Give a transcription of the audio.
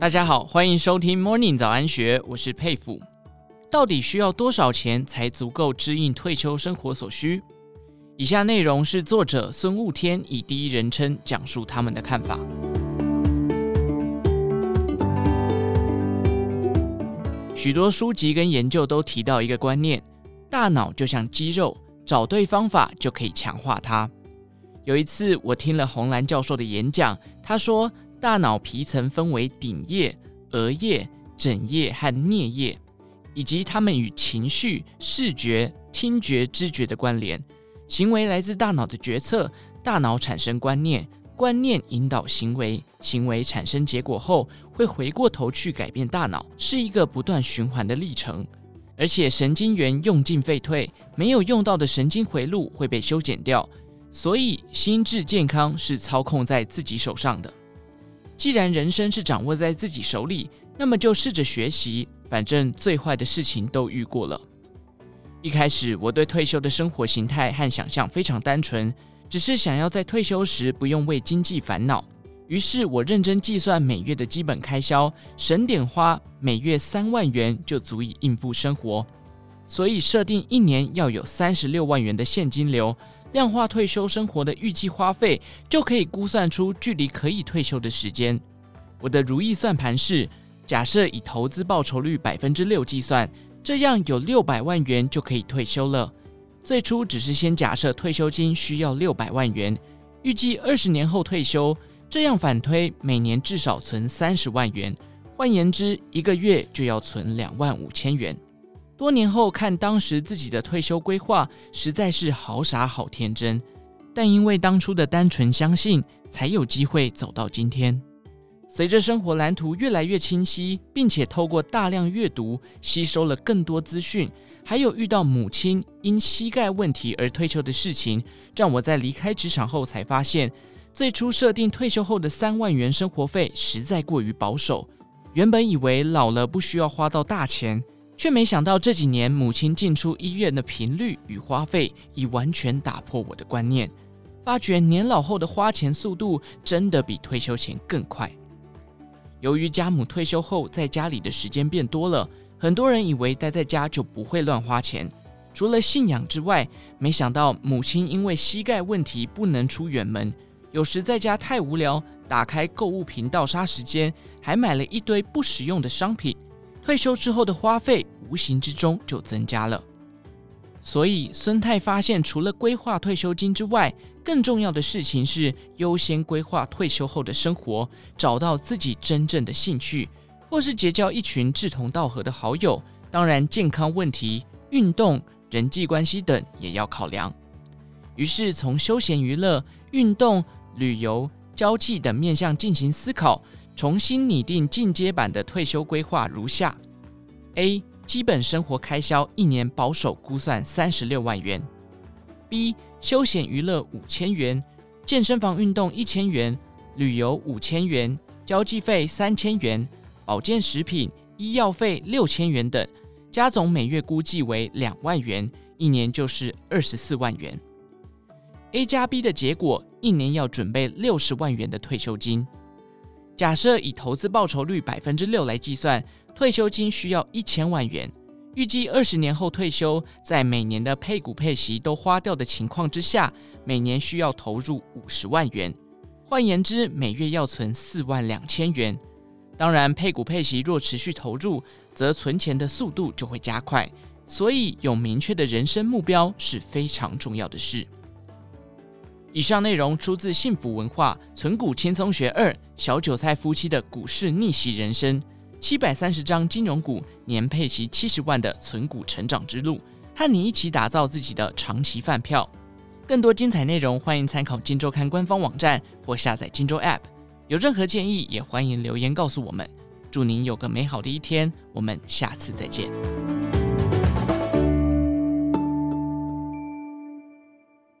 大家好，欢迎收听 Morning 早安学，我是佩服。到底需要多少钱才足够支应退休生活所需？以下内容是作者孙雾天以第一人称讲述他们的看法。许多书籍跟研究都提到一个观念：大脑就像肌肉，找对方法就可以强化它。有一次，我听了洪兰教授的演讲，他说。大脑皮层分为顶叶、额叶、枕叶和颞叶，以及它们与情绪、视觉、听觉、知觉的关联。行为来自大脑的决策，大脑产生观念，观念引导行为，行为产生结果后，会回过头去改变大脑，是一个不断循环的历程。而且神经元用进废退，没有用到的神经回路会被修剪掉，所以心智健康是操控在自己手上的。既然人生是掌握在自己手里，那么就试着学习，反正最坏的事情都遇过了。一开始我对退休的生活形态和想象非常单纯，只是想要在退休时不用为经济烦恼。于是我认真计算每月的基本开销，省点花，每月三万元就足以应付生活。所以设定一年要有三十六万元的现金流。量化退休生活的预计花费，就可以估算出距离可以退休的时间。我的如意算盘是，假设以投资报酬率百分之六计算，这样有六百万元就可以退休了。最初只是先假设退休金需要六百万元，预计二十年后退休，这样反推每年至少存三十万元，换言之，一个月就要存两万五千元。多年后看当时自己的退休规划，实在是好傻好天真，但因为当初的单纯相信，才有机会走到今天。随着生活蓝图越来越清晰，并且透过大量阅读，吸收了更多资讯，还有遇到母亲因膝盖问题而退休的事情，让我在离开职场后才发现，最初设定退休后的三万元生活费实在过于保守。原本以为老了不需要花到大钱。却没想到这几年母亲进出医院的频率与花费已完全打破我的观念，发觉年老后的花钱速度真的比退休前更快。由于家母退休后在家里的时间变多了，很多人以为待在家就不会乱花钱。除了信仰之外，没想到母亲因为膝盖问题不能出远门，有时在家太无聊，打开购物频道杀时间，还买了一堆不实用的商品。退休之后的花费无形之中就增加了，所以孙太发现，除了规划退休金之外，更重要的事情是优先规划退休后的生活，找到自己真正的兴趣，或是结交一群志同道合的好友。当然，健康问题、运动、人际关系等也要考量。于是，从休闲娱乐、运动、旅游、交际等面向进行思考。重新拟定进阶版的退休规划如下：A. 基本生活开销一年保守估算三十六万元；B. 休闲娱乐五千元，健身房运动一千元，旅游五千元，交际费三千元，保健食品、医药费六千元等，加总每月估计为两万元，一年就是二十四万元。A 加 B 的结果，一年要准备六十万元的退休金。假设以投资报酬率百分之六来计算，退休金需要一千万元。预计二十年后退休，在每年的配股配息都花掉的情况之下，每年需要投入五十万元。换言之，每月要存四万两千元。当然，配股配息若持续投入，则存钱的速度就会加快。所以，有明确的人生目标是非常重要的事。以上内容出自幸福文化《存股轻松学二》，小韭菜夫妻的股市逆袭人生，七百三十张金融股年配齐七十万的存股成长之路，和你一起打造自己的长期饭票。更多精彩内容，欢迎参考《金周刊》官方网站或下载《金周 App》。有任何建议，也欢迎留言告诉我们。祝您有个美好的一天，我们下次再见。